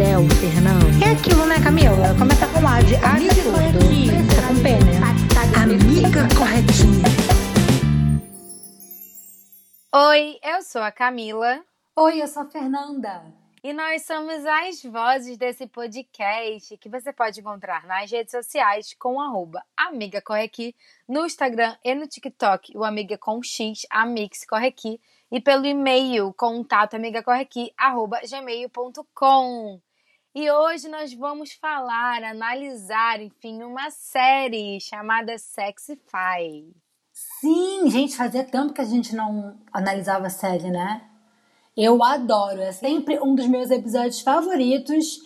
céu, Fernando. É aquilo, né, Camila? Começa com A de A Amiga tudo. corretinha. Começa com P, né? Amiga corretinha. Oi, eu sou a Camila Oi, eu sou a Fernanda. e nós somos as vozes desse podcast que você pode encontrar nas redes sociais com arroba Amiga Corre Aqui, no Instagram e no TikTok, o Amiga com X, Amix Corre Aqui, e pelo e-mail contato amigacorreaqui, arroba gmail.com. E hoje nós vamos falar, analisar, enfim, uma série chamada Sexify. Sim, gente, fazia tempo que a gente não analisava a série, né? Eu adoro, é sempre um dos meus episódios favoritos.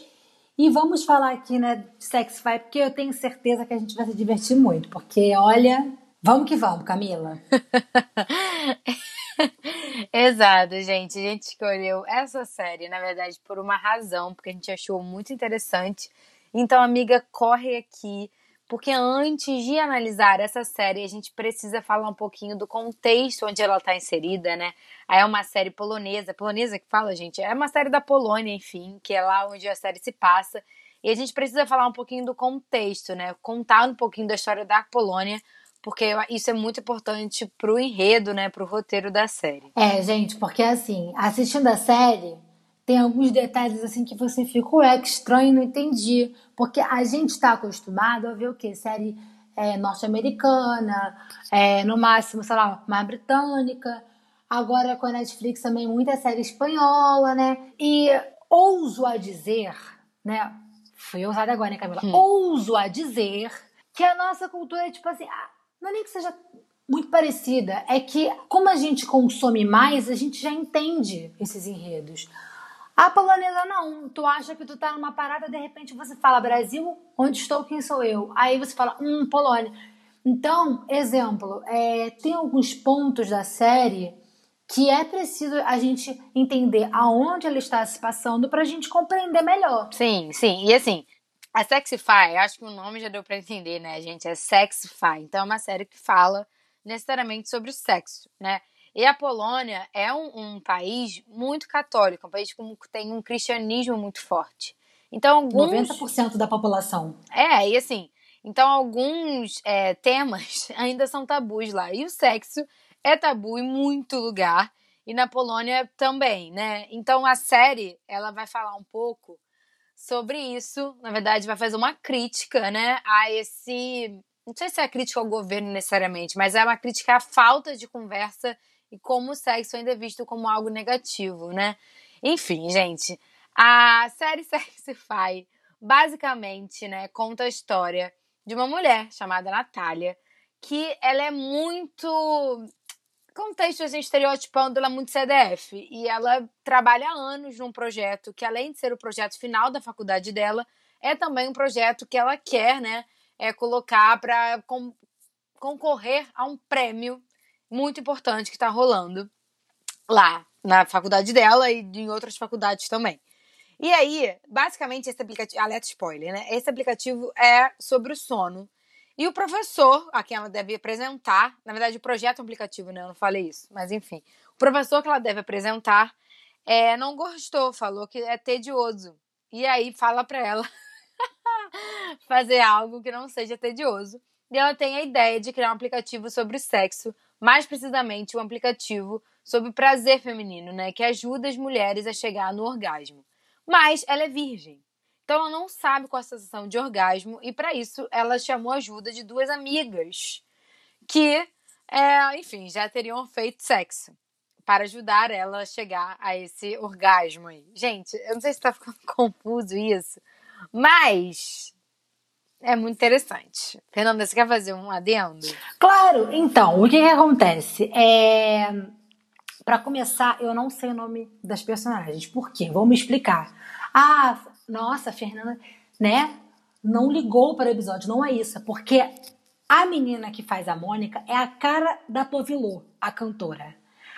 E vamos falar aqui, né, de Sexify, porque eu tenho certeza que a gente vai se divertir muito. Porque, olha, vamos que vamos, Camila. Exato, gente. A gente escolheu essa série, na verdade, por uma razão, porque a gente achou muito interessante. Então, amiga, corre aqui, porque antes de analisar essa série, a gente precisa falar um pouquinho do contexto onde ela está inserida, né? É uma série polonesa, polonesa que fala, gente, é uma série da Polônia, enfim, que é lá onde a série se passa. E a gente precisa falar um pouquinho do contexto, né? Contar um pouquinho da história da Polônia, porque isso é muito importante pro enredo, né? Pro roteiro da série. É, gente, porque assim, assistindo a série, tem alguns detalhes assim que você fica, ué, que estranho, não entendi. Porque a gente tá acostumado a ver o quê? Série é, norte-americana, é, no máximo, sei lá, mais britânica. Agora com a Netflix também muita série espanhola, né? E ouso a dizer, né? Fui ousada agora, né, Camila? Hum. Ouso a dizer que a nossa cultura é tipo assim, ah, não é nem que seja muito parecida, é que como a gente consome mais, a gente já entende esses enredos. A polonesa não. Tu acha que tu tá numa parada, de repente você fala Brasil, onde estou, quem sou eu? Aí você fala, hum, Polônia. Então, exemplo, é, tem alguns pontos da série que é preciso a gente entender aonde ela está se passando pra gente compreender melhor. Sim, sim. E assim, a Sexify, acho que o nome já deu pra entender, né, gente? É Sexify. Então é uma série que fala necessariamente sobre o sexo, né? E a Polônia é um, um país muito católico, um país que tem um cristianismo muito forte. Então, alguns. 90% da população. É, e assim, então alguns é, temas ainda são tabus lá. E o sexo é tabu em muito lugar. E na Polônia também, né? Então a série, ela vai falar um pouco sobre isso. Na verdade, vai fazer uma crítica, né? A esse. Não sei se é crítica ao governo necessariamente, mas é uma crítica à falta de conversa e como o sexo ainda é visto como algo negativo, né? Enfim, gente, a série Sexify basicamente, né, conta a história de uma mulher chamada Natália, que ela é muito contexto assim, estereotipando ela é muito CDF e ela trabalha há anos num projeto que além de ser o projeto final da faculdade dela, é também um projeto que ela quer, né, é colocar para con concorrer a um prêmio muito importante que está rolando lá na faculdade dela e em outras faculdades também. E aí, basicamente, esse aplicativo. Alerta spoiler, né? Esse aplicativo é sobre o sono. E o professor, a quem ela deve apresentar, na verdade, o projeto aplicativo, né? Eu não falei isso, mas enfim. O professor que ela deve apresentar é, não gostou, falou que é tedioso. E aí fala pra ela fazer algo que não seja tedioso. E ela tem a ideia de criar um aplicativo sobre sexo, mais precisamente um aplicativo sobre prazer feminino, né? Que ajuda as mulheres a chegar no orgasmo. Mas ela é virgem. Então ela não sabe qual é a sensação de orgasmo e para isso ela chamou a ajuda de duas amigas que, é, enfim, já teriam feito sexo para ajudar ela a chegar a esse orgasmo aí. Gente, eu não sei se tá ficando confuso isso, mas é muito interessante. Fernanda, você quer fazer um adendo? Claro, então, o que, que acontece? É... Para começar, eu não sei o nome das personagens. Por quê? Vamos explicar. Ah, nossa, Fernanda, né? não ligou para o episódio, não é isso. É porque a menina que faz a Mônica é a cara da Tovilô, a cantora.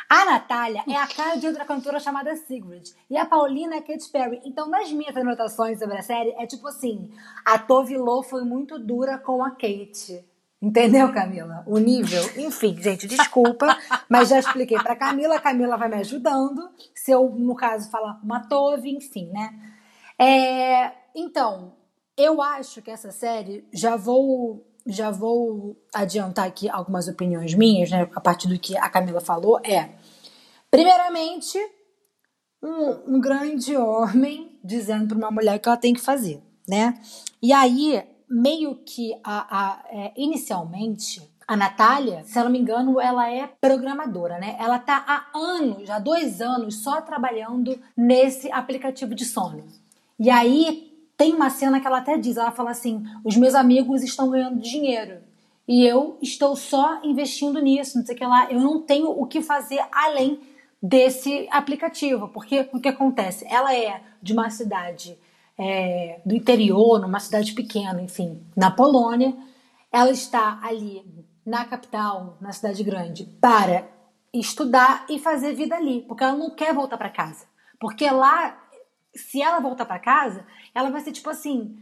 A Natália é a cara de outra cantora chamada Sigrid. E a Paulina é Katy Perry. Então, nas minhas anotações sobre a série, é tipo assim: a Tovilô foi muito dura com a Kate. Entendeu, Camila? O nível. Enfim, gente, desculpa, mas já expliquei para Camila. A Camila vai me ajudando. Se eu, no caso, falar uma Tove, enfim, né? É, então, eu acho que essa série, já vou, já vou adiantar aqui algumas opiniões minhas, né? A partir do que a Camila falou, é. Primeiramente, um, um grande homem dizendo para uma mulher que ela tem que fazer, né? E aí meio que a, a é, inicialmente a Natália, se eu não me engano, ela é programadora, né? Ela tá há anos, já dois anos, só trabalhando nesse aplicativo de sono. E aí tem uma cena que ela até diz, ela fala assim: os meus amigos estão ganhando dinheiro. E eu estou só investindo nisso, não sei o que lá. Eu não tenho o que fazer além desse aplicativo. Porque o que acontece? Ela é de uma cidade é, do interior, numa cidade pequena, enfim, na Polônia. Ela está ali na capital, na cidade grande, para estudar e fazer vida ali, porque ela não quer voltar para casa. Porque lá, se ela voltar para casa, ela vai ser tipo assim,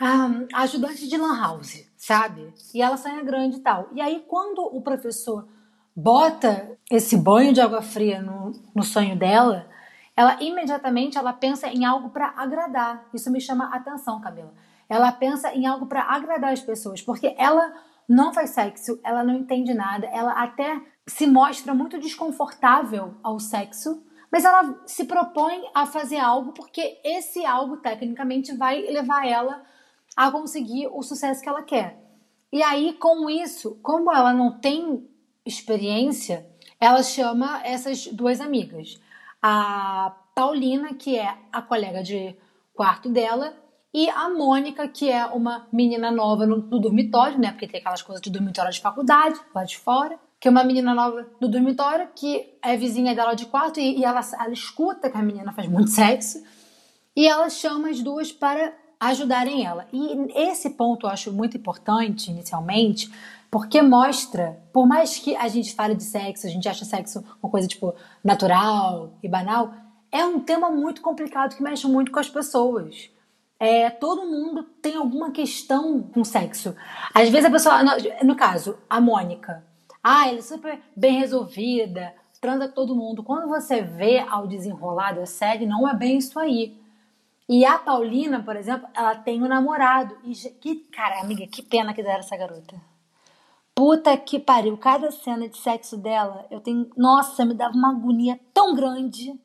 um, ajudante de lan house, sabe? E ela sai grande e tal. E aí, quando o professor bota esse banho de água fria no, no sonho dela, ela imediatamente ela pensa em algo para agradar. Isso me chama atenção, Camila. Ela pensa em algo para agradar as pessoas, porque ela não faz sexo, ela não entende nada, ela até se mostra muito desconfortável ao sexo, mas ela se propõe a fazer algo porque esse algo tecnicamente vai levar ela a conseguir o sucesso que ela quer. E aí, com isso, como ela não tem experiência, ela chama essas duas amigas a Paulina, que é a colega de quarto dela, e a Mônica, que é uma menina nova no, no, dormitório, né? Porque tem aquelas coisas de dormitório de faculdade, lá de fora. Que é uma menina nova no dormitório, que é vizinha dela de quarto, e, e ela, ela escuta que a menina faz muito sexo. E ela chama as duas para ajudarem ela. E esse ponto eu acho muito importante, inicialmente, porque mostra, por mais que a gente fale de sexo, a gente acha sexo uma coisa tipo natural e banal, é um tema muito complicado que mexe muito com as pessoas. É, todo mundo tem alguma questão com sexo. Às vezes a pessoa, no, no caso, a Mônica, ah, ela é super bem resolvida, transa com todo mundo. Quando você vê ao desenrolar da série, não é bem isso aí. E a Paulina, por exemplo, ela tem um namorado. E que, cara, amiga, que pena que deram essa garota. Puta que pariu, cada cena de sexo dela, eu tenho. Nossa, me dava uma agonia tão grande.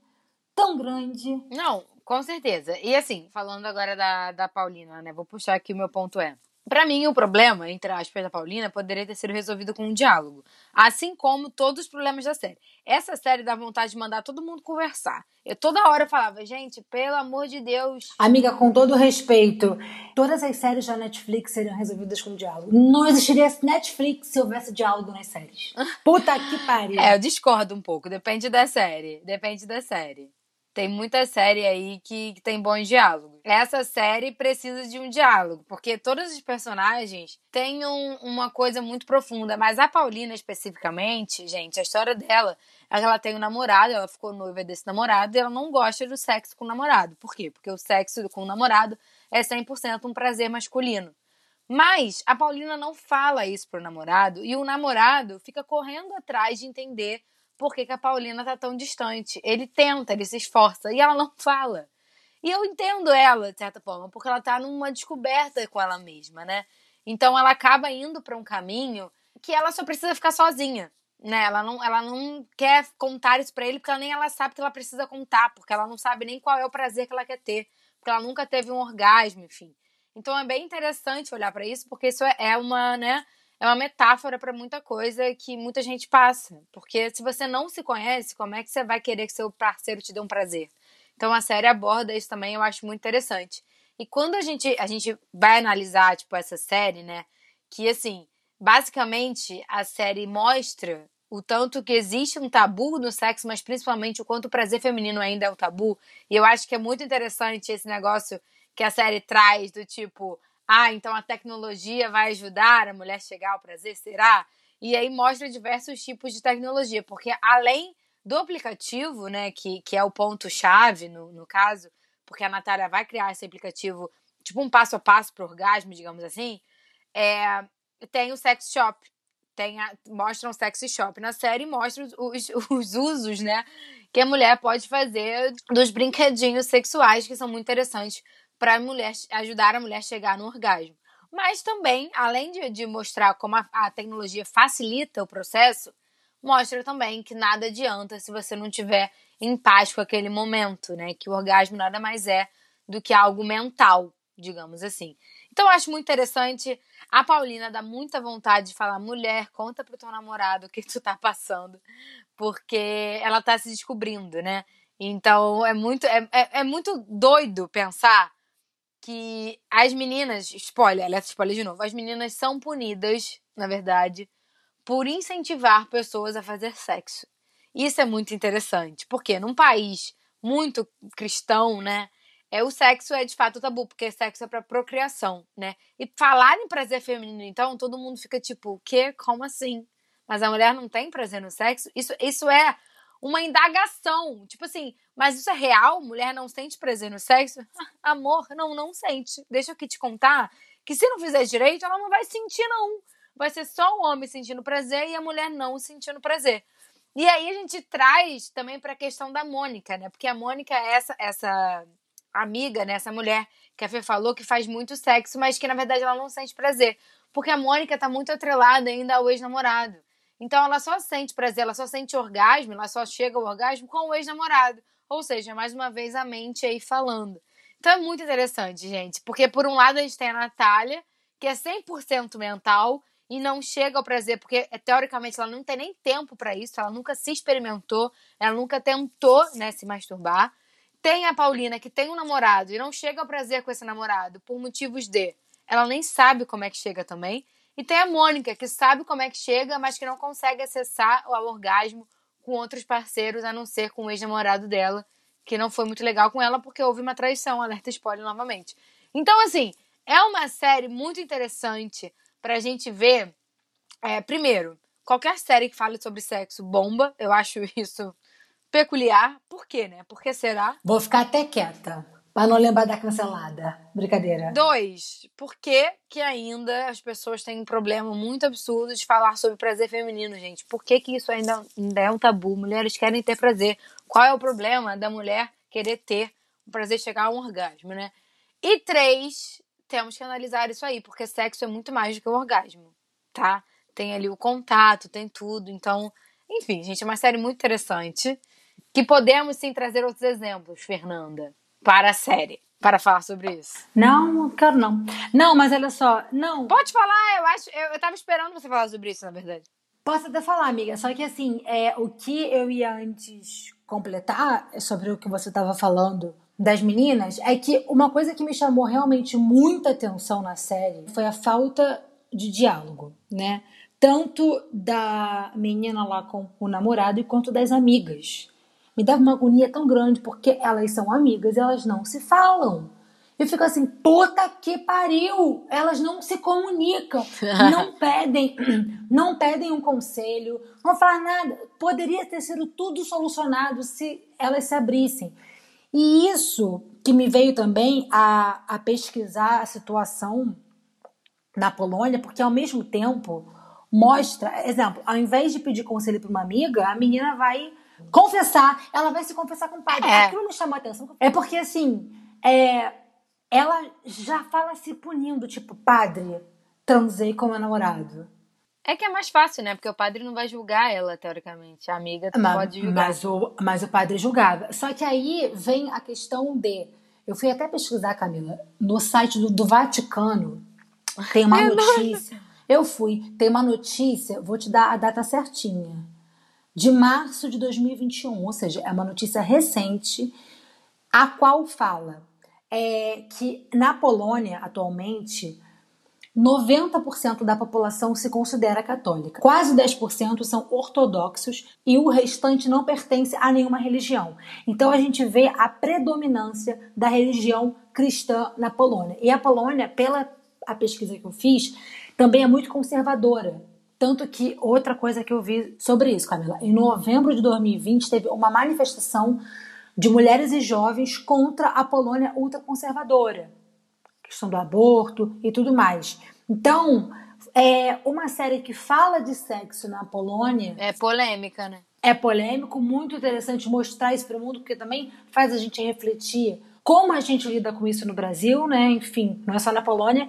Tão grande. Não, com certeza. E assim, falando agora da, da Paulina, né? Vou puxar aqui o meu ponto é. Para mim, o problema, entre aspas, da Paulina poderia ter sido resolvido com um diálogo. Assim como todos os problemas da série. Essa série dá vontade de mandar todo mundo conversar. Eu toda hora falava, gente, pelo amor de Deus. Amiga, com todo respeito, todas as séries da Netflix seriam resolvidas com diálogo. Não existiria Netflix se houvesse diálogo nas séries. Puta que pariu. É, eu discordo um pouco. Depende da série. Depende da série. Tem muita série aí que, que tem bons diálogos. Essa série precisa de um diálogo, porque todos os personagens têm um, uma coisa muito profunda. Mas a Paulina, especificamente, gente, a história dela é que ela tem um namorado, ela ficou noiva desse namorado e ela não gosta do sexo com o namorado. Por quê? Porque o sexo com o namorado é 100% um prazer masculino. Mas a Paulina não fala isso pro namorado e o namorado fica correndo atrás de entender por que, que a Paulina tá tão distante. Ele tenta, ele se esforça e ela não fala. E eu entendo ela, de certa forma, porque ela tá numa descoberta com ela mesma, né? Então ela acaba indo para um caminho que ela só precisa ficar sozinha, né? Ela não, ela não quer contar isso para ele porque ela nem ela sabe que ela precisa contar, porque ela não sabe nem qual é o prazer que ela quer ter, porque ela nunca teve um orgasmo, enfim. Então é bem interessante olhar para isso, porque isso é, é uma, né, é uma metáfora para muita coisa que muita gente passa. Porque se você não se conhece, como é que você vai querer que seu parceiro te dê um prazer? Então a série aborda isso também, eu acho muito interessante. E quando a gente, a gente vai analisar, tipo, essa série, né? Que assim, basicamente a série mostra o tanto que existe um tabu no sexo, mas principalmente o quanto o prazer feminino ainda é um tabu. E eu acho que é muito interessante esse negócio que a série traz do tipo, ah, então a tecnologia vai ajudar a mulher a chegar ao prazer, será? E aí mostra diversos tipos de tecnologia, porque além do aplicativo, né, que, que é o ponto-chave no, no caso, porque a Natália vai criar esse aplicativo, tipo um passo a passo para o orgasmo, digamos assim, é, tem o sex shop. Tem a, mostra um sex shop na série mostra os, os, os usos, né, que a mulher pode fazer dos brinquedinhos sexuais que são muito interessantes para mulher ajudar a mulher a chegar no orgasmo. Mas também, além de, de mostrar como a, a tecnologia facilita o processo, mostra também que nada adianta se você não tiver em paz com aquele momento, né? Que o orgasmo nada mais é do que algo mental, digamos assim. Então acho muito interessante. A Paulina dá muita vontade de falar: mulher, conta pro teu namorado o que tu tá passando, porque ela tá se descobrindo, né? Então é muito, é, é, é muito doido pensar que as meninas, spoiler, alerta spoiler de novo, as meninas são punidas, na verdade, por incentivar pessoas a fazer sexo. Isso é muito interessante, porque num país muito cristão, né, é o sexo é de fato tabu, porque sexo é para procriação, né? E falar em prazer feminino, então, todo mundo fica tipo, o quê? Como assim? Mas a mulher não tem prazer no sexo? Isso, isso é uma indagação. Tipo assim, mas isso é real? Mulher não sente prazer no sexo? Amor, não, não sente. Deixa eu aqui te contar que se não fizer direito, ela não vai sentir, não vai ser só o homem sentindo prazer e a mulher não sentindo prazer. E aí a gente traz também para a questão da Mônica, né? Porque a Mônica é essa, essa amiga, né? Essa mulher que a Fê falou que faz muito sexo, mas que na verdade ela não sente prazer. Porque a Mônica tá muito atrelada ainda ao ex-namorado. Então ela só sente prazer, ela só sente orgasmo, ela só chega ao orgasmo com o ex-namorado. Ou seja, mais uma vez a mente aí falando. Então é muito interessante, gente. Porque por um lado a gente tem a Natália, que é 100% mental, e não chega ao prazer, porque é, teoricamente ela não tem nem tempo para isso, ela nunca se experimentou, ela nunca tentou né, se masturbar. Tem a Paulina que tem um namorado e não chega ao prazer com esse namorado por motivos de ela nem sabe como é que chega também. E tem a Mônica que sabe como é que chega, mas que não consegue acessar o orgasmo com outros parceiros, a não ser com o ex-namorado dela, que não foi muito legal com ela porque houve uma traição, alerta spoiler novamente. Então, assim, é uma série muito interessante pra gente ver. É, primeiro, qualquer série que fale sobre sexo bomba, eu acho isso peculiar. Por quê, né? Por que será? Vou ficar até quieta. Pra não lembrar da cancelada. Brincadeira. Dois, por que, que ainda as pessoas têm um problema muito absurdo de falar sobre prazer feminino, gente? Por que, que isso ainda, ainda é um tabu? Mulheres querem ter prazer. Qual é o problema da mulher querer ter o prazer chegar a um orgasmo, né? E três, temos que analisar isso aí, porque sexo é muito mais do que o orgasmo, tá? Tem ali o contato, tem tudo. Então, enfim, gente, é uma série muito interessante. Que podemos sim trazer outros exemplos, Fernanda, para a série, para falar sobre isso. Não, quero não. Não, mas olha só, não. Pode falar, eu acho. Eu, eu tava esperando você falar sobre isso, na verdade. Posso até falar, amiga, só que assim, é, o que eu ia antes completar sobre o que você estava falando das meninas é que uma coisa que me chamou realmente muita atenção na série foi a falta de diálogo, né? Tanto da menina lá com o namorado quanto das amigas. Me dava uma agonia tão grande porque elas são amigas e elas não se falam. Eu fico assim, puta que pariu! Elas não se comunicam, não pedem, não pedem um conselho, não falam nada. Poderia ter sido tudo solucionado se elas se abrissem. E isso que me veio também a, a pesquisar a situação na Polônia, porque ao mesmo tempo mostra, exemplo, ao invés de pedir conselho para uma amiga, a menina vai confessar, ela vai se confessar com o padre. É. Aquilo me chamou a atenção. É porque assim, é, ela já fala se punindo, tipo, padre, transei com meu namorado. É que é mais fácil, né? Porque o padre não vai julgar ela, teoricamente. A amiga mas, pode julgar. Mas o, mas o padre julgava. Só que aí vem a questão de. Eu fui até pesquisar, Camila, no site do, do Vaticano. Tem uma notícia. Eu fui, tem uma notícia, vou te dar a data certinha. De março de 2021, ou seja, é uma notícia recente, a qual fala é, que na Polônia, atualmente, 90% da população se considera católica. Quase 10% são ortodoxos e o restante não pertence a nenhuma religião. Então a gente vê a predominância da religião cristã na Polônia. E a Polônia, pela a pesquisa que eu fiz também é muito conservadora. Tanto que outra coisa que eu vi sobre isso, Camila, em novembro de 2020 teve uma manifestação de mulheres e jovens contra a Polônia ultraconservadora, questão do aborto e tudo mais. Então, é uma série que fala de sexo na Polônia. É polêmica, né? É polêmico, muito interessante mostrar isso para o mundo, porque também faz a gente refletir como a gente lida com isso no Brasil, né? Enfim, não é só na Polônia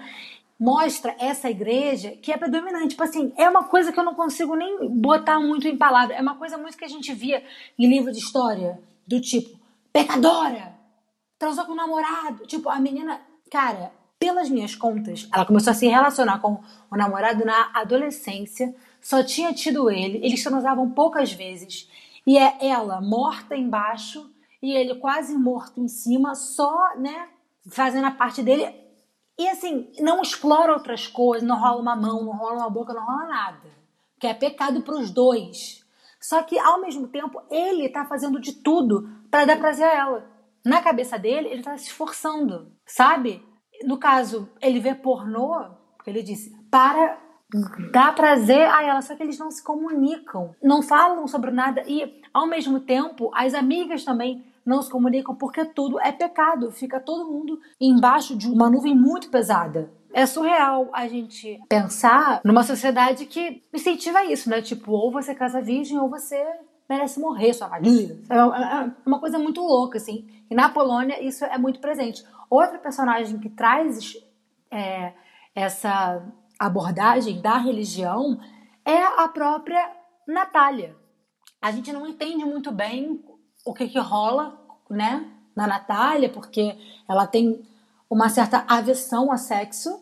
mostra essa igreja que é predominante. Tipo assim, é uma coisa que eu não consigo nem botar muito em palavras. É uma coisa muito que a gente via em livro de história, do tipo, pecadora, transou com o namorado. Tipo, a menina, cara, pelas minhas contas, ela começou a se relacionar com o namorado na adolescência, só tinha tido ele, eles transavam poucas vezes. E é ela morta embaixo e ele quase morto em cima, só, né, fazendo a parte dele e assim, não explora outras coisas, não rola uma mão, não rola uma boca, não rola nada. Que é pecado para os dois. Só que ao mesmo tempo, ele tá fazendo de tudo para dar prazer a ela. Na cabeça dele, ele tá se esforçando, sabe? No caso, ele vê pornô, ele disse, para dar prazer a ela, só que eles não se comunicam, não falam sobre nada e ao mesmo tempo as amigas também não se comunicam porque tudo é pecado. Fica todo mundo embaixo de uma nuvem muito pesada. É surreal a gente pensar numa sociedade que incentiva isso, né? Tipo, ou você casa virgem ou você merece morrer, sua valia. É, é, é uma coisa muito louca, assim. E na Polônia isso é muito presente. Outra personagem que traz é, essa abordagem da religião é a própria Natália. A gente não entende muito bem o que, que rola, né, na Natália, porque ela tem uma certa aversão a sexo.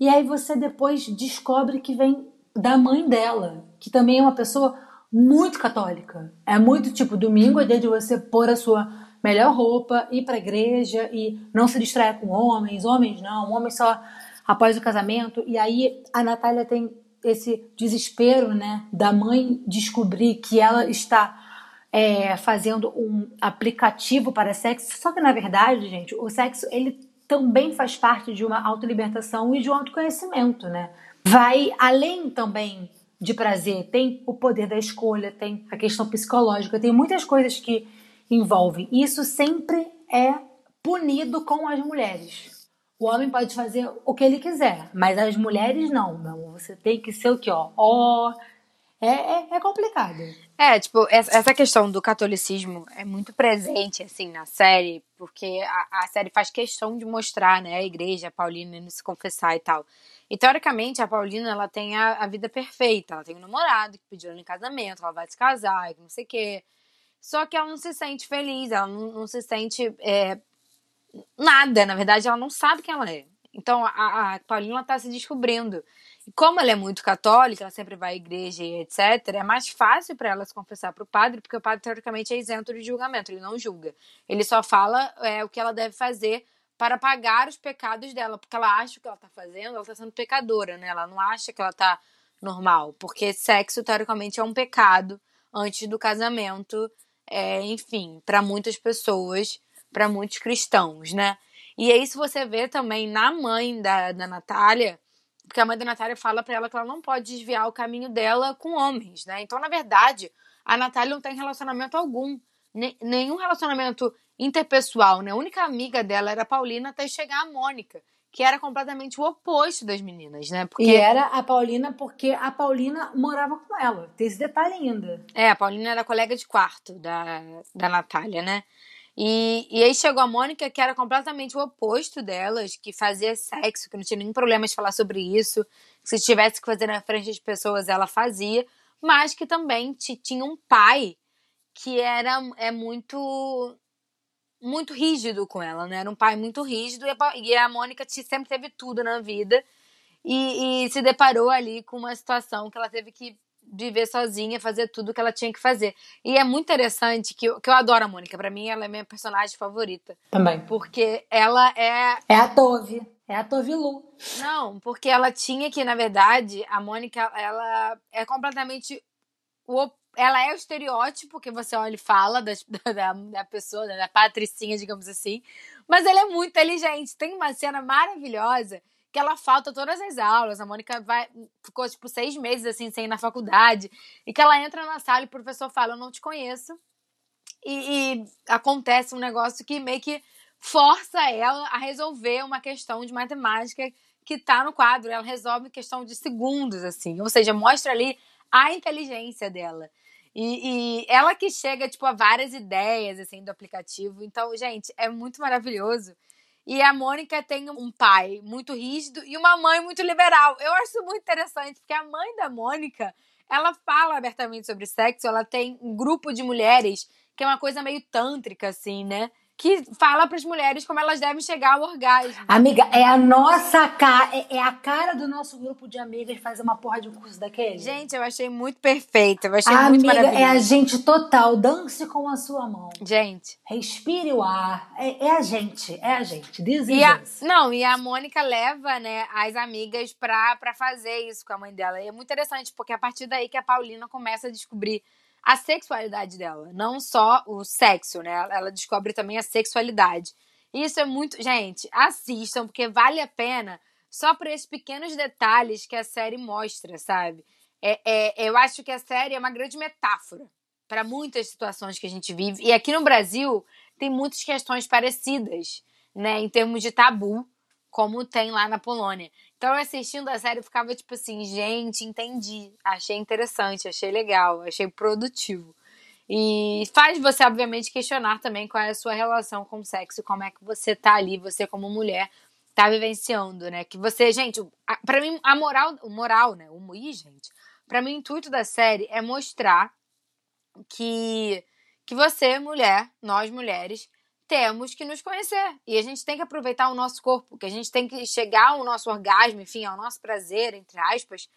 E aí você depois descobre que vem da mãe dela, que também é uma pessoa muito católica. É muito tipo, domingo é dia de você pôr a sua melhor roupa, ir para a igreja e não se distrair com homens, homens não, homens só após o casamento. E aí a Natália tem esse desespero, né, da mãe descobrir que ela está é, fazendo um aplicativo para sexo, só que na verdade, gente, o sexo ele também faz parte de uma autolibertação e de um autoconhecimento, né? Vai além também de prazer, tem o poder da escolha, tem a questão psicológica, tem muitas coisas que envolvem. Isso sempre é punido com as mulheres. O homem pode fazer o que ele quiser, mas as mulheres não, não. Você tem que ser o que, ó, ó, é, é, é complicado. É, tipo, essa questão do catolicismo é muito presente, assim, na série, porque a, a série faz questão de mostrar, né, a igreja, a Paulina indo se confessar e tal. E, teoricamente, a Paulina, ela tem a, a vida perfeita. Ela tem um namorado que pediu ela em casamento, ela vai se casar, não sei o quê. Só que ela não se sente feliz, ela não, não se sente é, nada. Na verdade, ela não sabe quem ela é. Então, a, a Paulina está se descobrindo. Como ela é muito católica, ela sempre vai à igreja e etc., é mais fácil para ela se confessar para o padre, porque o padre, teoricamente, é isento de julgamento, ele não julga. Ele só fala é, o que ela deve fazer para pagar os pecados dela, porque ela acha que ela está fazendo, ela está sendo pecadora, né? Ela não acha que ela está normal, porque sexo, teoricamente, é um pecado antes do casamento, é, enfim, para muitas pessoas, para muitos cristãos, né? E aí, se você vê também na mãe da, da Natália, porque a mãe da Natália fala para ela que ela não pode desviar o caminho dela com homens, né? Então, na verdade, a Natália não tem relacionamento algum. Nenhum relacionamento interpessoal, né? A única amiga dela era a Paulina até chegar a Mônica, que era completamente o oposto das meninas, né? Porque... E era a Paulina porque a Paulina morava com ela. Tem esse detalhe ainda. É, a Paulina era colega de quarto da, da Natália, né? E, e aí chegou a Mônica, que era completamente o oposto delas, que fazia sexo, que não tinha nenhum problema de falar sobre isso. Se tivesse que fazer na frente de pessoas, ela fazia. Mas que também tinha um pai que era é muito muito rígido com ela, né? Era um pai muito rígido e a, e a Mônica sempre teve tudo na vida e, e se deparou ali com uma situação que ela teve que viver sozinha, fazer tudo que ela tinha que fazer. E é muito interessante que eu, que eu adoro a Mônica. Para mim, ela é minha personagem favorita. Também. Porque ela é. É a Tove. É a Tove Lu. Não, porque ela tinha que, na verdade, a Mônica, ela é completamente. O, ela é o estereótipo que você olha e fala da, da, da pessoa, da patricinha, digamos assim. Mas ela é muito inteligente. Tem uma cena maravilhosa que ela falta todas as aulas. A Mônica vai, ficou, tipo, seis meses, assim, sem ir na faculdade. E que ela entra na sala e o professor fala, eu não te conheço. E, e acontece um negócio que meio que força ela a resolver uma questão de matemática que tá no quadro. Ela resolve questão de segundos, assim. Ou seja, mostra ali a inteligência dela. E, e, ela que chega, tipo, a várias ideias, assim, do aplicativo. Então, gente, é muito maravilhoso. E a Mônica tem um pai muito rígido e uma mãe muito liberal. Eu acho muito interessante, porque a mãe da Mônica, ela fala abertamente sobre sexo, ela tem um grupo de mulheres que é uma coisa meio tântrica, assim, né? Que fala para as mulheres como elas devem chegar ao orgasmo. Amiga, é a nossa cara, é, é, a cara do nosso grupo de amigas fazer uma porra de um curso daquele. Gente, eu achei muito perfeita, eu achei Amiga, muito maravilhoso. é a gente total, dance com a sua mão. Gente. Respire o ar, é, é a gente, é a gente. Diz a, Não, e a Mônica leva, né, as amigas pra, pra fazer isso com a mãe dela. E é muito interessante, porque é a partir daí que a Paulina começa a descobrir a sexualidade dela, não só o sexo, né? Ela descobre também a sexualidade. Isso é muito. Gente, assistam, porque vale a pena só por esses pequenos detalhes que a série mostra, sabe? É, é, eu acho que a série é uma grande metáfora para muitas situações que a gente vive. E aqui no Brasil tem muitas questões parecidas, né? Em termos de tabu, como tem lá na Polônia. Então, assistindo a série, eu ficava tipo assim, gente, entendi. Achei interessante, achei legal, achei produtivo. E faz você, obviamente, questionar também qual é a sua relação com o sexo, como é que você tá ali, você como mulher, tá vivenciando, né? Que você, gente, para mim, a moral, o moral, né? O Ih, gente, para mim, o intuito da série é mostrar que, que você, mulher, nós mulheres, temos que nos conhecer. E a gente tem que aproveitar o nosso corpo, que a gente tem que chegar ao nosso orgasmo, enfim, ao nosso prazer, entre aspas,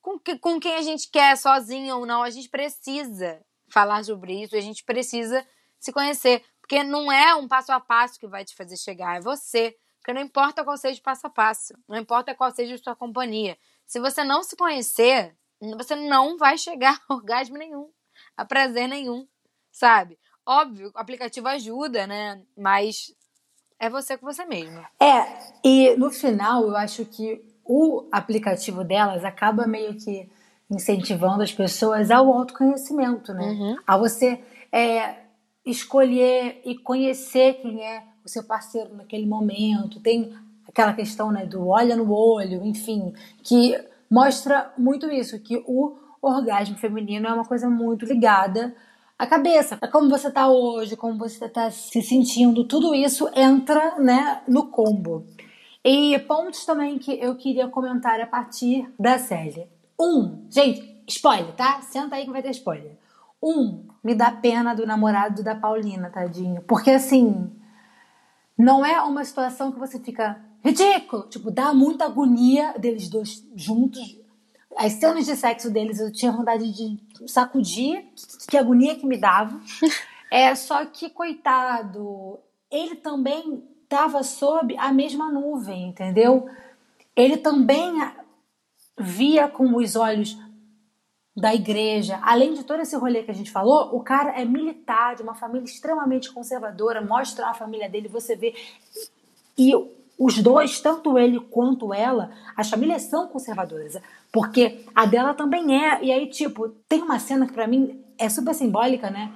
com, que, com quem a gente quer, sozinho ou não. A gente precisa falar sobre isso, a gente precisa se conhecer. Porque não é um passo a passo que vai te fazer chegar, é você. Porque não importa qual seja o passo a passo, não importa qual seja a sua companhia. Se você não se conhecer, você não vai chegar a orgasmo nenhum, a prazer nenhum, sabe? Óbvio, o aplicativo ajuda, né? Mas é você com você mesmo. É, e no final eu acho que o aplicativo delas acaba meio que incentivando as pessoas ao autoconhecimento, né? Uhum. A você é, escolher e conhecer quem é o seu parceiro naquele momento. Tem aquela questão né, do olha no olho, enfim, que mostra muito isso, que o orgasmo feminino é uma coisa muito ligada a cabeça. É como você tá hoje, como você tá se sentindo, tudo isso entra, né, no combo. E pontos também que eu queria comentar a partir da série. Um, gente, spoiler, tá? Senta aí que vai ter spoiler. Um, me dá pena do namorado da Paulina, tadinho. Porque assim, não é uma situação que você fica ridículo. Tipo, dá muita agonia deles dois juntos, as cenas de sexo deles eu tinha vontade de sacudir, que agonia que me dava. É só que coitado, ele também estava sob a mesma nuvem, entendeu? Ele também via com os olhos da igreja, além de todo esse rolê que a gente falou, o cara é militar, de uma família extremamente conservadora, mostra a família dele, você vê. E os dois, tanto ele quanto ela, as famílias são conservadoras. Porque a dela também é. E aí, tipo, tem uma cena que para mim é super simbólica, né?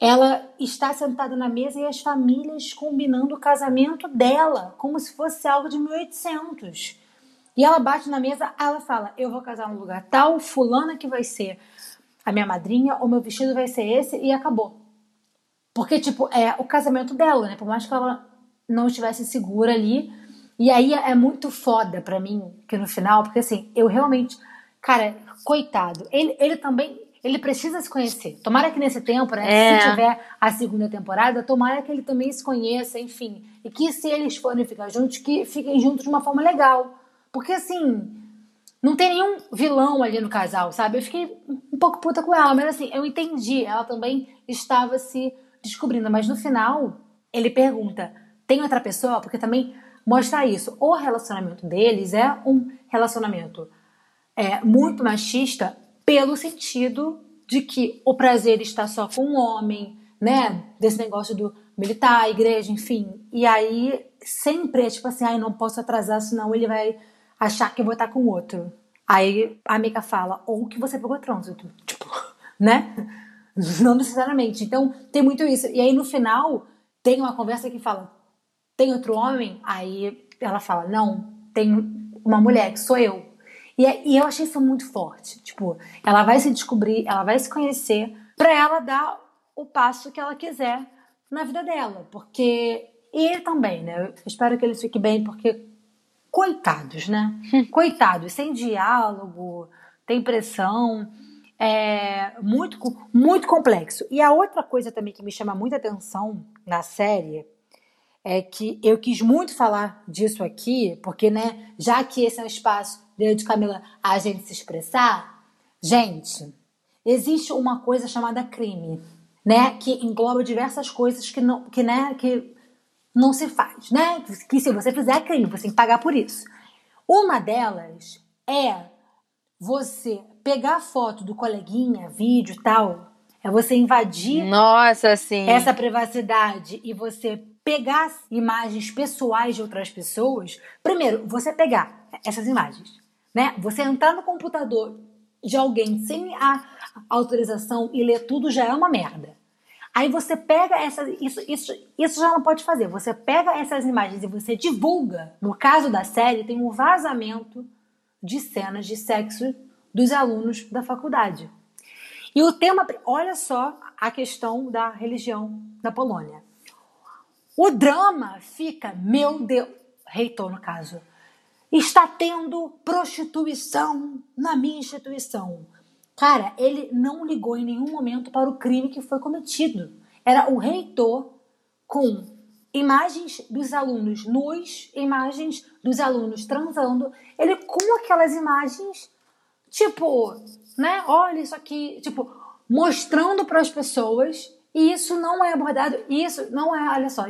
Ela está sentada na mesa e as famílias combinando o casamento dela, como se fosse algo de 1800. E ela bate na mesa, ela fala: Eu vou casar num lugar tal, fulana que vai ser a minha madrinha, o meu vestido vai ser esse, e acabou. Porque, tipo, é o casamento dela, né? Por mais que ela não estivesse segura ali. E aí é muito foda pra mim, que no final, porque assim, eu realmente, cara, coitado, ele, ele também, ele precisa se conhecer. Tomara que nesse tempo, né, é. se tiver a segunda temporada, tomara que ele também se conheça, enfim. E que se eles forem ficar juntos, que fiquem juntos de uma forma legal. Porque assim, não tem nenhum vilão ali no casal, sabe? Eu fiquei um pouco puta com ela, mas assim, eu entendi. Ela também estava se descobrindo, mas no final, ele pergunta tem outra pessoa, porque também mostra isso. O relacionamento deles é um relacionamento é, muito machista pelo sentido de que o prazer está só com o homem, né? Desse negócio do militar, igreja, enfim. E aí sempre é tipo assim, ai, não posso atrasar, senão ele vai achar que eu vou estar com outro. Aí a amiga fala, ou que você pegou trânsito. Tipo, né? Não necessariamente. Então, tem muito isso. E aí, no final, tem uma conversa que fala: tem outro homem? Aí ela fala: não, tem uma mulher, que sou eu. E, e eu achei isso muito forte. Tipo, ela vai se descobrir, ela vai se conhecer, pra ela dar o passo que ela quiser na vida dela. Porque. E ele também, né? Eu espero que ele fique bem, porque. Coitados, né? Coitados, sem diálogo, tem pressão é muito, muito complexo. E a outra coisa também que me chama muita atenção na série é que eu quis muito falar disso aqui, porque, né, já que esse é um espaço de Camila a gente se expressar, gente, existe uma coisa chamada crime, né, que engloba diversas coisas que não, que, né, que não se faz, né, que se você fizer crime, você tem que pagar por isso. Uma delas é você pegar foto do coleguinha, vídeo e tal, é você invadir Nossa, sim. essa privacidade e você pegar imagens pessoais de outras pessoas. Primeiro, você pegar essas imagens, né? Você entrar no computador de alguém sem a autorização e ler tudo já é uma merda. Aí você pega essas. Isso, isso, isso já não pode fazer. Você pega essas imagens e você divulga. No caso da série, tem um vazamento de cenas de sexo dos alunos da faculdade. E o tema, olha só a questão da religião na Polônia. O drama fica, meu Deus, reitor no caso, está tendo prostituição na minha instituição. Cara, ele não ligou em nenhum momento para o crime que foi cometido. Era o reitor com imagens dos alunos nus, imagens dos alunos transando, ele com aquelas imagens tipo, né? Olha isso aqui, tipo, mostrando para as pessoas. E isso não é abordado. Isso não é, olha só.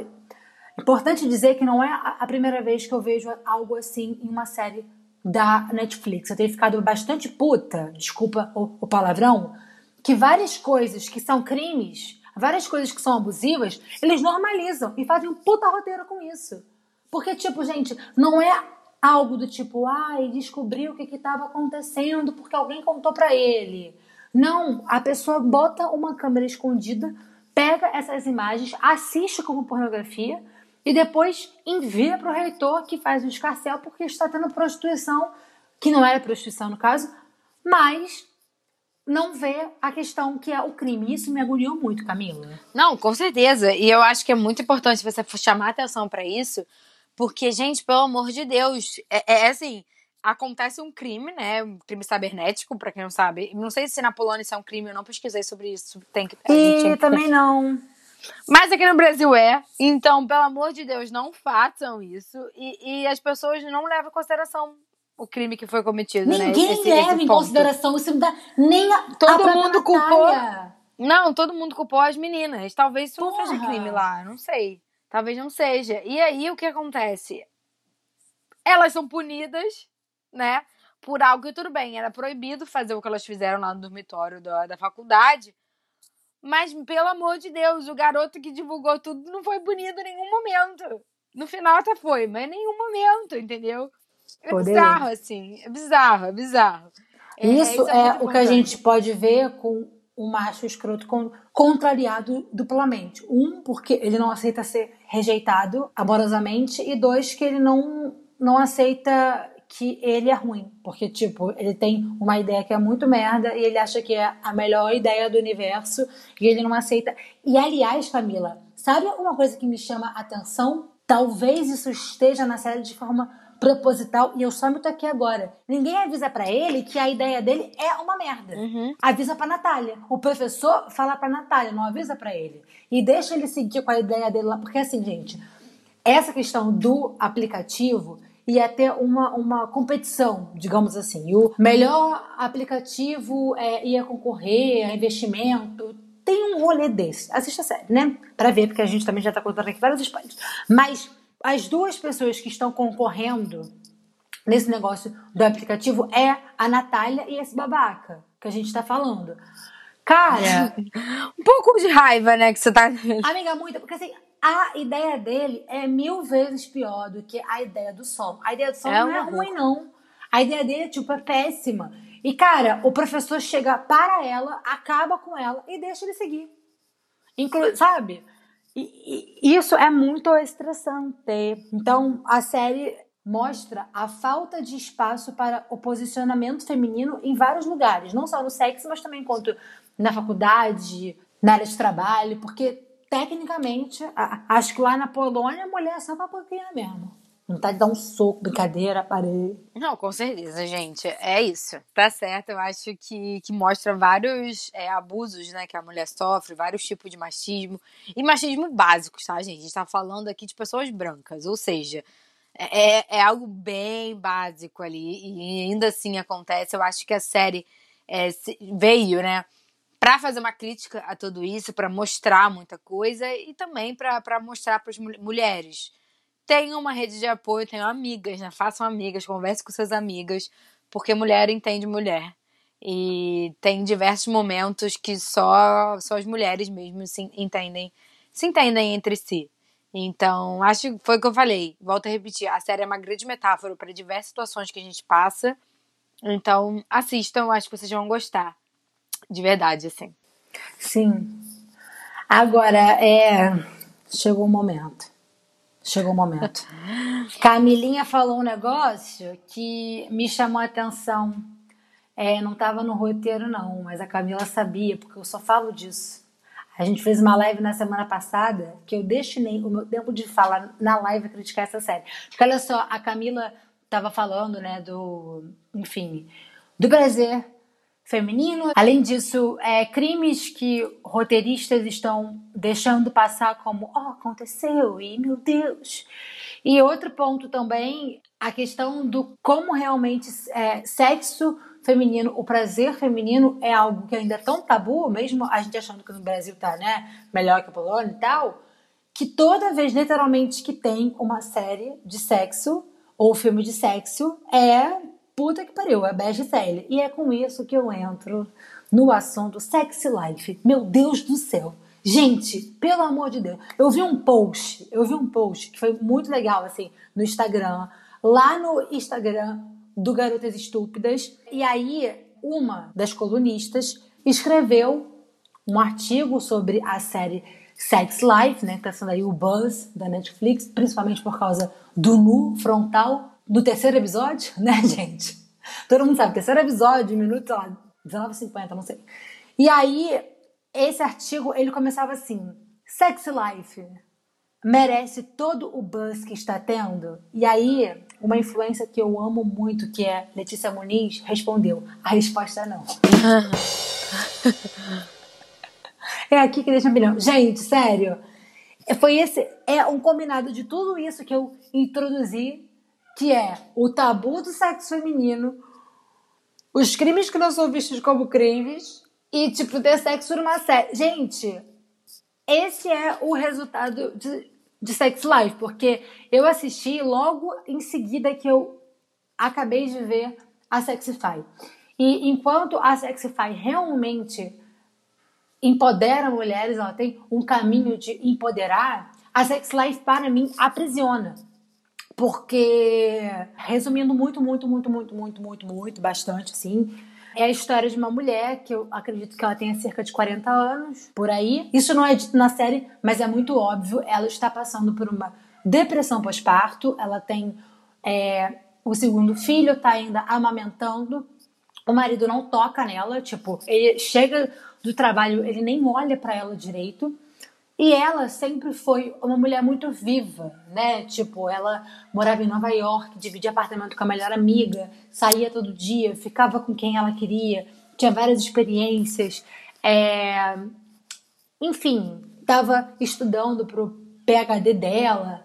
Importante dizer que não é a primeira vez que eu vejo algo assim em uma série da Netflix. Eu tenho ficado bastante puta, desculpa o, o palavrão, que várias coisas que são crimes, várias coisas que são abusivas, eles normalizam e fazem um puta roteiro com isso. Porque, tipo, gente, não é algo do tipo, ah, ele descobriu o que estava acontecendo porque alguém contou para ele. Não, a pessoa bota uma câmera escondida, pega essas imagens, assiste como pornografia e depois envia para o reitor que faz o escarcel porque está tendo prostituição, que não era prostituição no caso, mas não vê a questão que é o crime. Isso me agoniou muito, Camila. Não, com certeza. E eu acho que é muito importante você chamar atenção para isso, porque, gente, pelo amor de Deus, é, é, é assim, acontece um crime, né? Um crime cibernético, para quem não sabe. Não sei se na Polônia isso é um crime, eu não pesquisei sobre isso. Tem que, e também não. Mas aqui no Brasil é. Então, pelo amor de Deus, não façam isso. E, e as pessoas não levam em consideração o crime que foi cometido, Ninguém né? Ninguém leva esse em consideração. Isso não dá nem a, Todo a mundo culpou. Não, todo mundo culpou as meninas. Talvez isso Porra. não seja crime lá, não sei. Talvez não seja. E aí o que acontece? Elas são punidas, né? Por algo que tudo bem, era proibido fazer o que elas fizeram lá no dormitório da, da faculdade. Mas, pelo amor de Deus, o garoto que divulgou tudo não foi punido em nenhum momento. No final até foi, mas em nenhum momento, entendeu? É Poder. bizarro, assim. É bizarro, é bizarro. É, isso é, é o que a gente pode ver com o macho escroto contrariado duplamente. Um, porque ele não aceita ser rejeitado amorosamente, e dois, que ele não, não aceita que ele é ruim. Porque, tipo, ele tem uma ideia que é muito merda e ele acha que é a melhor ideia do universo e ele não aceita. E, aliás, Camila, sabe uma coisa que me chama a atenção? Talvez isso esteja na série de forma proposital e eu só me aqui agora. Ninguém avisa para ele que a ideia dele é uma merda. Uhum. Avisa para Natália. O professor fala para Natália, não avisa para ele. E deixa ele seguir com a ideia dele lá, porque assim, gente, essa questão do aplicativo ia ter uma, uma competição, digamos assim. E o melhor aplicativo é, ia concorrer a investimento. Tem um rolê desse. Assista a série, né? Pra ver, porque a gente também já tá contando aqui vários spoilers. Mas as duas pessoas que estão concorrendo nesse negócio do aplicativo é a Natália e esse babaca que a gente tá falando. Cara. um pouco de raiva, né? Que você tá. Amiga, muita. Porque assim, a ideia dele é mil vezes pior do que a ideia do sol. A ideia do sol É não é ruim, não. A ideia dele, tipo, é péssima. E, cara, o professor chega para ela, acaba com ela e deixa ele seguir. Inclu sabe? E, e isso é muito estressante. Então, a série mostra a falta de espaço para o posicionamento feminino em vários lugares, não só no sexo, mas também quanto na faculdade, na área de trabalho, porque tecnicamente, acho que lá na Polônia a mulher é só pra pouquinho mesmo. Não tá de dar um soco, brincadeira, parei. Não, com certeza, gente. É isso. Tá certo. Eu acho que, que mostra vários é, abusos, né, que a mulher sofre, vários tipos de machismo. E machismo básicos, tá, gente? A gente tá falando aqui de pessoas brancas. Ou seja, é, é algo bem básico ali. E ainda assim acontece. Eu acho que a série é, veio, né? Pra fazer uma crítica a tudo isso, pra mostrar muita coisa e também pra mostrar para as mulheres tenham uma rede de apoio, tenham amigas, né? Façam amigas, converse com suas amigas, porque mulher entende mulher. E tem diversos momentos que só, só as mulheres mesmo se entendem, se entendem entre si. Então, acho que foi o que eu falei. Volto a repetir, a série é uma grande metáfora para diversas situações que a gente passa. Então, assistam, acho que vocês vão gostar. De verdade, assim. Sim. Agora, é. Chegou o momento. Chegou o momento. Camilinha falou um negócio que me chamou a atenção. É, não estava no roteiro, não, mas a Camila sabia, porque eu só falo disso. A gente fez uma live na semana passada que eu destinei o meu tempo de falar na live a criticar essa série. Porque olha só, a Camila estava falando, né, do. Enfim, do prazer feminino. Além disso, é, crimes que roteiristas estão deixando passar como, oh, aconteceu, e meu Deus. E outro ponto também, a questão do como realmente é, sexo feminino, o prazer feminino é algo que ainda é tão tabu, mesmo a gente achando que no Brasil tá, né, melhor que a Polônia e tal, que toda vez, literalmente, que tem uma série de sexo ou filme de sexo, é puta que pariu, é best-seller. E é com isso que eu entro no assunto Sexy Life. Meu Deus do céu. Gente, pelo amor de Deus. Eu vi um post, eu vi um post que foi muito legal, assim, no Instagram. Lá no Instagram do Garotas Estúpidas. E aí, uma das colunistas escreveu um artigo sobre a série Sex Life, né? Que tá sendo aí o buzz da Netflix, principalmente por causa do nu frontal do terceiro episódio, né, gente? Todo mundo sabe, terceiro episódio, minuto, sei lá, 19h50, não sei. E aí, esse artigo, ele começava assim, Sex Life merece todo o buzz que está tendo? E aí, uma influência que eu amo muito, que é Letícia Muniz, respondeu, a resposta é não. É aqui que deixa milhão. Gente, sério. Foi esse. É um combinado de tudo isso que eu introduzi, que é o tabu do sexo feminino, os crimes que não são vistos como crimes e, tipo, ter sexo numa série. Gente, esse é o resultado de, de Sex Life, porque eu assisti logo em seguida que eu acabei de ver a Sexify. E enquanto a Sexify realmente empodera mulheres, ela tem um caminho de empoderar, a Sex Life, para mim, aprisiona. Porque, resumindo muito, muito, muito, muito, muito, muito, muito, bastante, assim, é a história de uma mulher que eu acredito que ela tenha cerca de 40 anos, por aí. Isso não é dito na série, mas é muito óbvio. Ela está passando por uma depressão pós-parto, ela tem é, o segundo filho, está ainda amamentando. O marido não toca nela, tipo, ele chega do trabalho, ele nem olha para ela direito. E ela sempre foi uma mulher muito viva, né? Tipo, ela morava em Nova York, dividia apartamento com a melhor amiga, saía todo dia, ficava com quem ela queria, tinha várias experiências. É... Enfim, estava estudando pro PhD dela,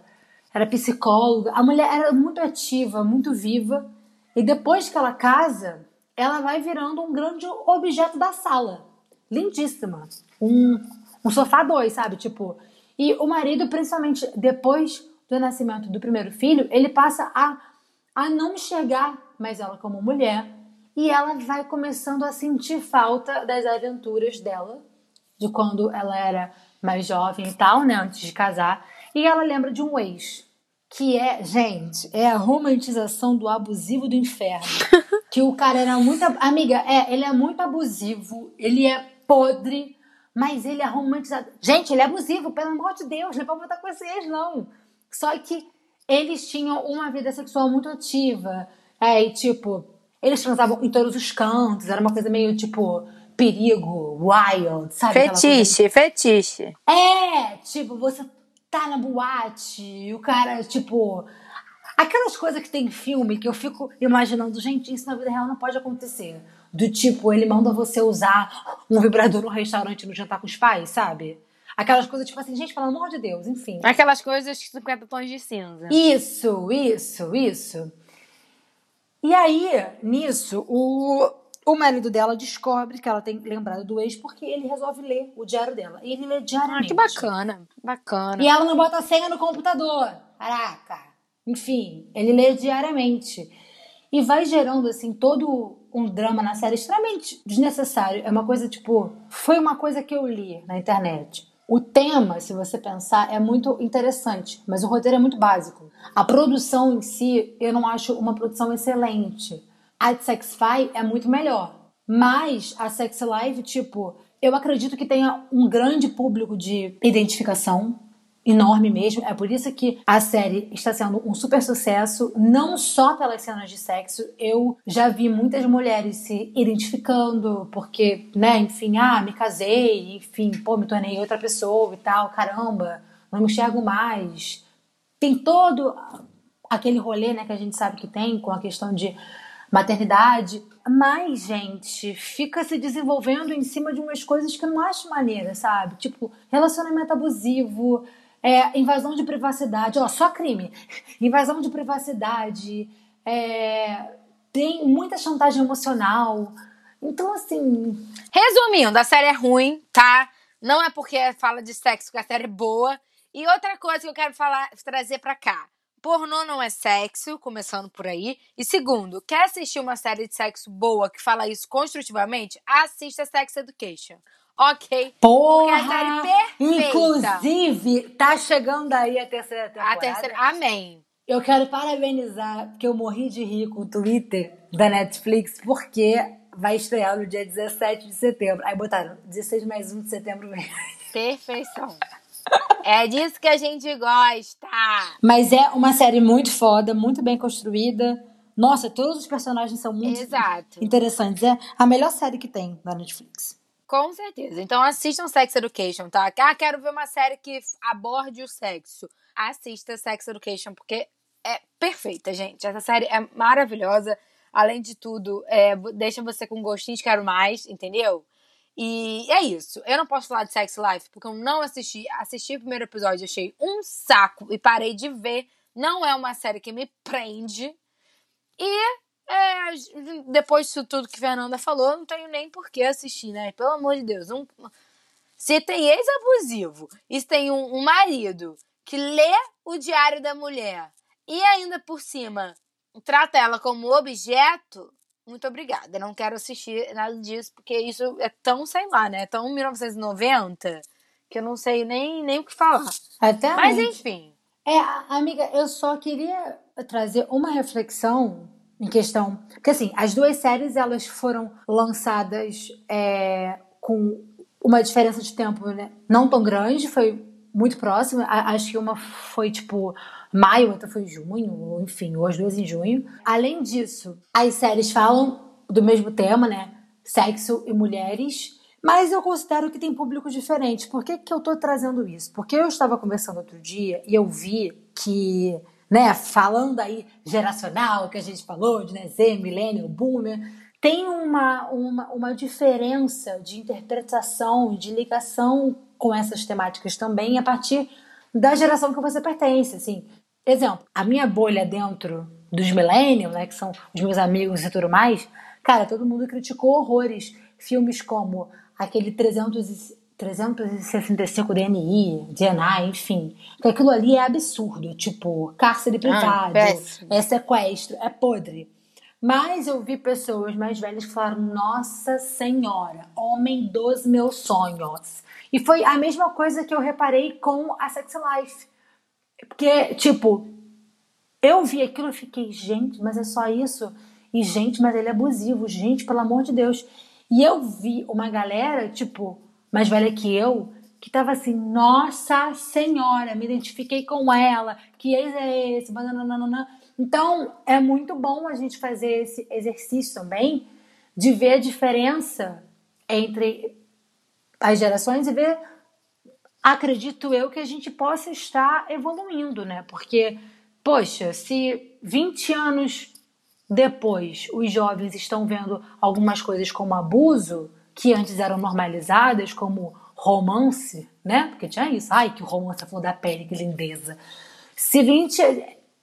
era psicóloga. A mulher era muito ativa, muito viva. E depois que ela casa, ela vai virando um grande objeto da sala. Lindíssima. Um, um sofá dois, sabe? Tipo. E o marido, principalmente depois do nascimento do primeiro filho, ele passa a, a não enxergar mais ela como mulher. E ela vai começando a sentir falta das aventuras dela, de quando ela era mais jovem e tal, né? Antes de casar. E ela lembra de um ex. Que é, gente, é a romantização do abusivo do inferno. que o cara era muito. Amiga, é, ele é muito abusivo, ele é podre, mas ele é romantizado. Gente, ele é abusivo, pelo amor de Deus, não é pra botar com ex, não. Só que eles tinham uma vida sexual muito ativa. É, e tipo, eles transavam em todos os cantos, era uma coisa meio tipo perigo, wild, sabe? Fetiche, fetiche. É, tipo, você tá na boate e o cara, tipo. Aquelas coisas que tem em filme que eu fico imaginando, gente, isso na vida real não pode acontecer. Do tipo, ele manda você usar um vibrador no restaurante no jantar com os pais, sabe? Aquelas coisas, tipo assim, gente, pelo amor de Deus, enfim. Aquelas coisas 50 tons de cinza. Isso, isso, isso. E aí, nisso, o, o marido dela descobre que ela tem lembrado do ex porque ele resolve ler o diário dela. E ele lê Ah, diariamente. que bacana, bacana. E ela não bota a senha no computador. Caraca. Enfim, ele lê diariamente. E vai gerando, assim, todo um drama na série extremamente desnecessário. É uma coisa, tipo... Foi uma coisa que eu li na internet. O tema, se você pensar, é muito interessante. Mas o roteiro é muito básico. A produção em si, eu não acho uma produção excelente. A de Sexify é muito melhor. Mas a Sex Live, tipo, eu acredito que tenha um grande público de identificação, enorme mesmo. É por isso que a série está sendo um super sucesso, não só pelas cenas de sexo. Eu já vi muitas mulheres se identificando, porque, né, enfim, ah, me casei, enfim, pô, me tornei outra pessoa e tal, caramba, não me enxergo mais. Tem todo aquele rolê, né, que a gente sabe que tem com a questão de maternidade. Mas, gente, fica se desenvolvendo em cima de umas coisas que eu não acho maneira, sabe? Tipo, relacionamento abusivo, é, invasão de privacidade, ó, só crime. Invasão de privacidade, é, tem muita chantagem emocional. Então, assim, Resumindo, a série é ruim, tá? Não é porque fala de sexo que a série é boa. E outra coisa que eu quero falar, trazer pra cá. Pornô não é sexo, começando por aí. E segundo, quer assistir uma série de sexo boa que fala isso construtivamente? Assista Sex Education. Ok? porra! a série perfeita. Inclusive, tá chegando aí a terceira temporada. A terceira. Amém. Eu quero parabenizar, porque eu morri de rir com o Twitter da Netflix, porque vai estrear no dia 17 de setembro. Aí botaram 16 mais 1 de setembro vem. Perfeição. É disso que a gente gosta. Mas é uma série muito foda, muito bem construída. Nossa, todos os personagens são muito Exato. interessantes. É a melhor série que tem na Netflix. Com certeza. Então assistam Sex Education, tá? Ah, quero ver uma série que aborde o sexo. Assista Sex Education, porque é perfeita, gente. Essa série é maravilhosa. Além de tudo, é, deixa você com gostinho de quero mais, entendeu? E é isso. Eu não posso falar de Sex Life, porque eu não assisti. Assisti o primeiro episódio, achei um saco e parei de ver. Não é uma série que me prende. E é, depois disso tudo que a Fernanda falou, eu não tenho nem por que assistir, né? Pelo amor de Deus. Um, se tem ex-abusivo e se tem um, um marido que lê o diário da mulher e ainda por cima trata ela como objeto, muito obrigada. Não quero assistir nada disso, porque isso é tão, sei lá, né? Tão 1990 que eu não sei nem, nem o que falar. Até Mas enfim. É, amiga, eu só queria trazer uma reflexão em questão. Porque, assim, as duas séries elas foram lançadas é, com uma diferença de tempo né, não tão grande, foi muito próxima. Acho que uma foi tipo maio, outra foi junho, enfim, ou as duas em junho. Além disso, as séries falam do mesmo tema, né? Sexo e mulheres. Mas eu considero que tem públicos diferentes. Por que, que eu tô trazendo isso? Porque eu estava conversando outro dia e eu vi que, né, falando aí geracional, que a gente falou, de né, Z, millennial, boomer, tem uma, uma, uma diferença de interpretação, de ligação com essas temáticas também a partir da geração que você pertence, assim. Exemplo, a minha bolha dentro dos millennials, né, que são os meus amigos e tudo mais, cara, todo mundo criticou horrores. Filmes como aquele 300 e- 365 DNI, DNA, enfim. Que aquilo ali é absurdo, tipo, cárcere privado, péssimo. é sequestro, é podre. Mas eu vi pessoas mais velhas que falaram: Nossa Senhora, homem dos meus sonhos. E foi a mesma coisa que eu reparei com a Sex Life. Porque, tipo, eu vi aquilo e fiquei, gente, mas é só isso? E, gente, mas ele é abusivo, gente, pelo amor de Deus. E eu vi uma galera, tipo, mais velha que eu, que tava assim, nossa senhora, me identifiquei com ela, que ex é esse, bananana. Então, é muito bom a gente fazer esse exercício também de ver a diferença entre as gerações e ver, acredito eu, que a gente possa estar evoluindo, né? Porque, poxa, se 20 anos depois os jovens estão vendo algumas coisas como abuso, que antes eram normalizadas, como romance, né? Porque tinha isso. Ai, que romance a flor da pele, que lindeza. Se 20,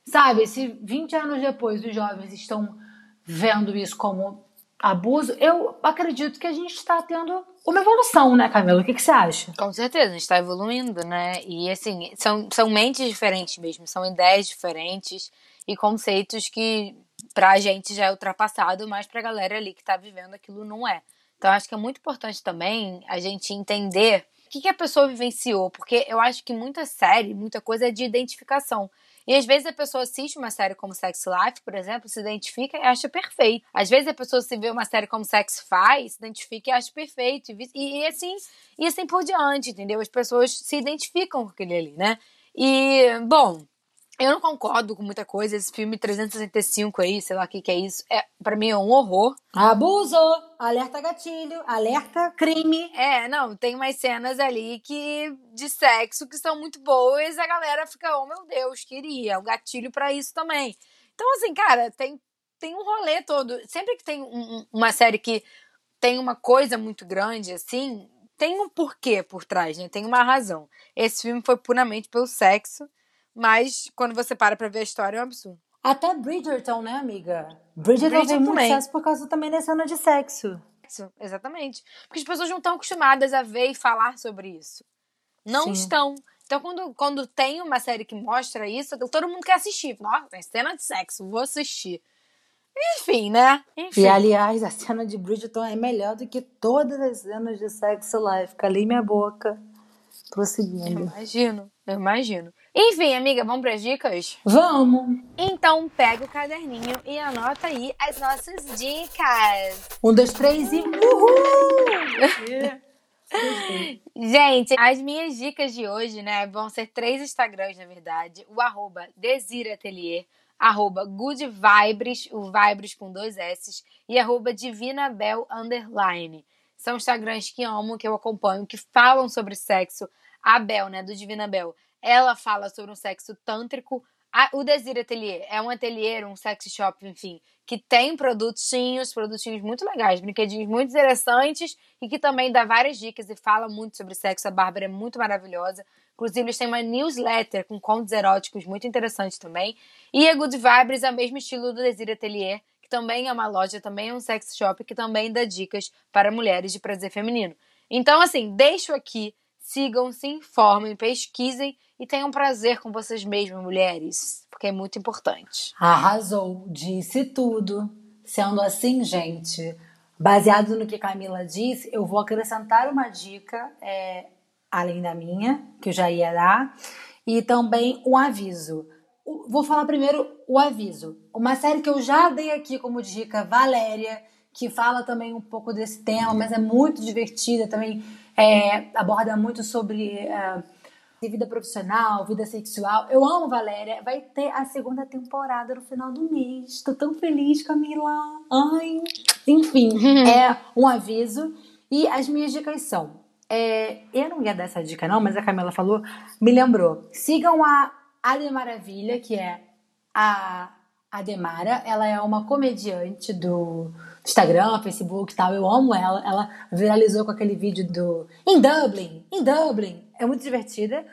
sabe, se 20 anos depois os jovens estão vendo isso como abuso, eu acredito que a gente está tendo uma evolução, né, Camila? O que, que você acha? Com certeza, a gente está evoluindo, né? E assim, são, são mentes diferentes mesmo, são ideias diferentes e conceitos que pra gente já é ultrapassado, mas pra galera ali que tá vivendo aquilo não é. Então, acho que é muito importante também a gente entender o que, que a pessoa vivenciou, porque eu acho que muita série, muita coisa é de identificação. E às vezes a pessoa assiste uma série como Sex Life, por exemplo, se identifica e acha perfeito. Às vezes a pessoa se vê uma série como Sex Five, se identifica e acha perfeito. E, e, assim, e assim por diante, entendeu? As pessoas se identificam com aquele ali, né? E, bom, eu não concordo com muita coisa. Esse filme 365 aí, sei lá o que, que é isso, é, para mim é um horror. Abuso! Alerta gatilho, alerta crime. É, não, tem umas cenas ali que de sexo que são muito boas, a galera fica, oh meu Deus, queria. O gatilho para isso também. Então, assim, cara, tem, tem um rolê todo. Sempre que tem um, uma série que tem uma coisa muito grande, assim, tem um porquê por trás, né? Tem uma razão. Esse filme foi puramente pelo sexo. Mas quando você para pra ver a história, é um absurdo. Até Bridgerton, né, amiga? Bridgerton, Bridgerton teve muito sucesso por causa também da cena de sexo. Exatamente. Porque as pessoas não estão acostumadas a ver e falar sobre isso. Não Sim. estão. Então, quando, quando tem uma série que mostra isso, todo mundo quer assistir. Nossa, tem cena de sexo, vou assistir. Enfim, né? Enfim. E, aliás, a cena de Bridgerton é melhor do que todas as cenas de sexo live. Calei minha boca. Prosseguindo. Eu imagino, eu imagino. Enfim, amiga, vamos para as dicas? Vamos! Então pega o caderninho e anota aí as nossas dicas. Um, dois, três e uhul! Gente, as minhas dicas de hoje, né, vão ser três Instagrams, na verdade. O arroba Desiratelier, arroba Good Vibres, o Vibres com dois S, e arroba Divinabel Underline. São Instagrams que amo, que eu acompanho, que falam sobre sexo. A Bel, né, do Divina Bel, ela fala sobre um sexo tântrico. o Desire Atelier é um ateliê, um sex shop, enfim, que tem produtinhos, produtinhos muito legais, brinquedinhos muito interessantes e que também dá várias dicas e fala muito sobre sexo. A Bárbara é muito maravilhosa. Inclusive, eles têm uma newsletter com contos eróticos muito interessantes também. E a Good Vibes é o mesmo estilo do Desire Atelier, que também é uma loja, também é um sex shop, que também dá dicas para mulheres de prazer feminino. Então, assim, deixo aqui, sigam, se informem, pesquisem e tenham prazer com vocês mesmas, mulheres, porque é muito importante. Arrasou, disse tudo. Sendo assim, gente, baseado no que Camila disse, eu vou acrescentar uma dica, é, além da minha, que eu já ia dar, e também um aviso. Vou falar primeiro o aviso. Uma série que eu já dei aqui como dica, Valéria, que fala também um pouco desse tema, mas é muito divertida, também é, aborda muito sobre. É, vida profissional, vida sexual. Eu amo Valéria. Vai ter a segunda temporada no final do mês. Tô tão feliz, Camila. Ai. Enfim, é um aviso. E as minhas dicas são. É, eu não ia dar essa dica, não, mas a Camila falou, me lembrou. Sigam a Ade Maravilha, que é a Ademara. Ela é uma comediante do Instagram, Facebook e tal. Eu amo ela. Ela viralizou com aquele vídeo do em Dublin, em Dublin é muito divertida.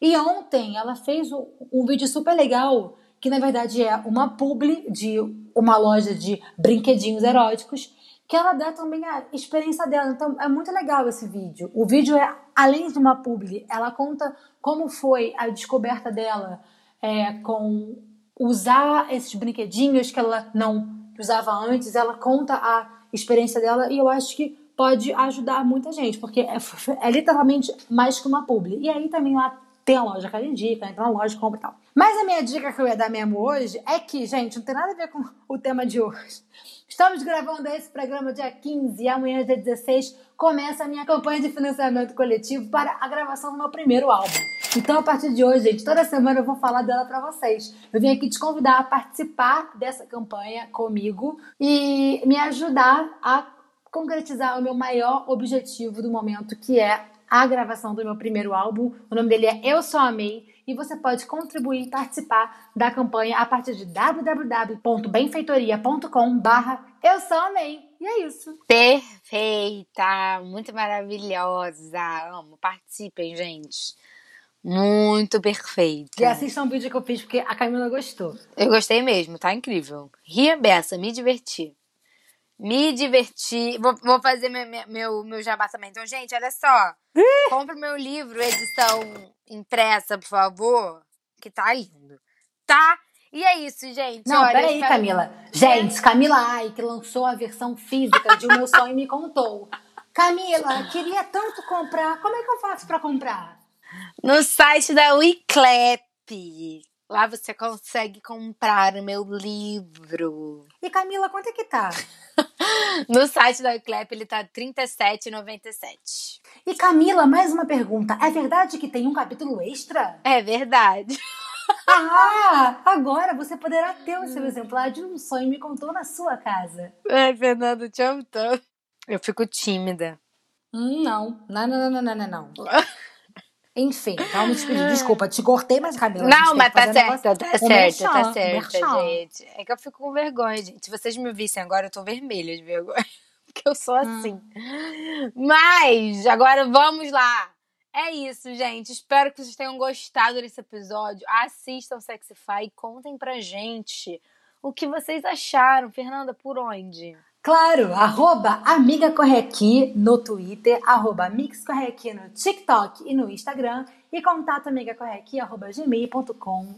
E ontem ela fez um, um vídeo super legal, que na verdade é uma publi de uma loja de brinquedinhos eróticos, que ela dá também a experiência dela. Então é muito legal esse vídeo. O vídeo é, além de uma publi, ela conta como foi a descoberta dela é, com usar esses brinquedinhos que ela não que usava antes, ela conta a experiência dela e eu acho que pode ajudar muita gente, porque é, é literalmente mais que uma publi. E aí também lá tem a loja que ela indica, entra na loja, compra e tal. Mas a minha dica que eu ia dar mesmo hoje é que, gente, não tem nada a ver com o tema de hoje. Estamos gravando esse programa dia 15 e amanhã, dia 16, começa a minha campanha de financiamento coletivo para a gravação do meu primeiro álbum. Então, a partir de hoje, gente, toda semana eu vou falar dela para vocês. Eu vim aqui te convidar a participar dessa campanha comigo e me ajudar a concretizar o meu maior objetivo do momento, que é a gravação do meu primeiro álbum. O nome dele é Eu Só Amei e você pode contribuir e participar da campanha a partir de www.benfeitoria.com barra Eu Só Amei. E é isso. Perfeita! Muito maravilhosa! Amo. Participem, gente. Muito perfeita. E assistam o vídeo que eu fiz porque a Camila gostou. Eu gostei mesmo, tá incrível. Ria beça, me diverti me divertir. Vou, vou fazer meu, meu, meu jabá também. Então, gente, olha só. Compre meu livro, edição impressa, por favor. Que tá lindo. Tá? E é isso, gente. Não, olha, peraí, Camila. Gente, Camila Ai, que lançou a versão física de O Meu Sonho Me Contou. Camila, queria tanto comprar. Como é que eu faço pra comprar? No site da Wiclap. Lá você consegue comprar o meu livro. E Camila, quanto é que tá? no site da Eclep ele tá R$37,97. E Camila, mais uma pergunta. É verdade que tem um capítulo extra? É verdade. Ah, agora você poderá ter o seu exemplar de um sonho me contou na sua casa. Ai, Fernando, te amo tanto. Eu fico tímida. Hum, não. Não, não, não, não, não, não. Enfim, vamos despedir. Desculpa, te cortei, mas Camila. Não, mas tá certo, tá certo, tá certo, gente. É que eu fico com vergonha, gente. Se vocês me vissem agora, eu tô vermelha de vergonha. Porque eu sou assim. Hum. Mas, agora vamos lá. É isso, gente. Espero que vocês tenham gostado desse episódio. Assistam Sexify e contem pra gente o que vocês acharam. Fernanda, por onde? Claro, arroba Amiga Correqui no Twitter, arroba Mix Correqui no TikTok e no Instagram e contato amigacorrequi arroba gmail.com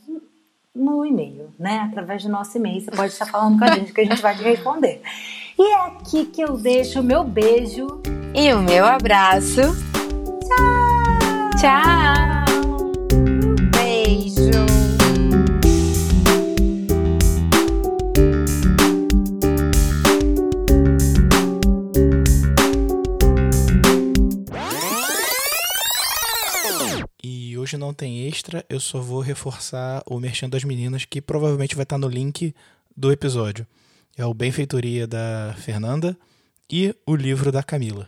no e-mail, né? Através do nosso e-mail, você pode estar falando com a gente que a gente vai te responder. E é aqui que eu deixo o meu beijo e o meu abraço. Tchau! Tchau! Hoje não tem extra, eu só vou reforçar o Merchan das Meninas, que provavelmente vai estar no link do episódio. É o Benfeitoria da Fernanda e o livro da Camila.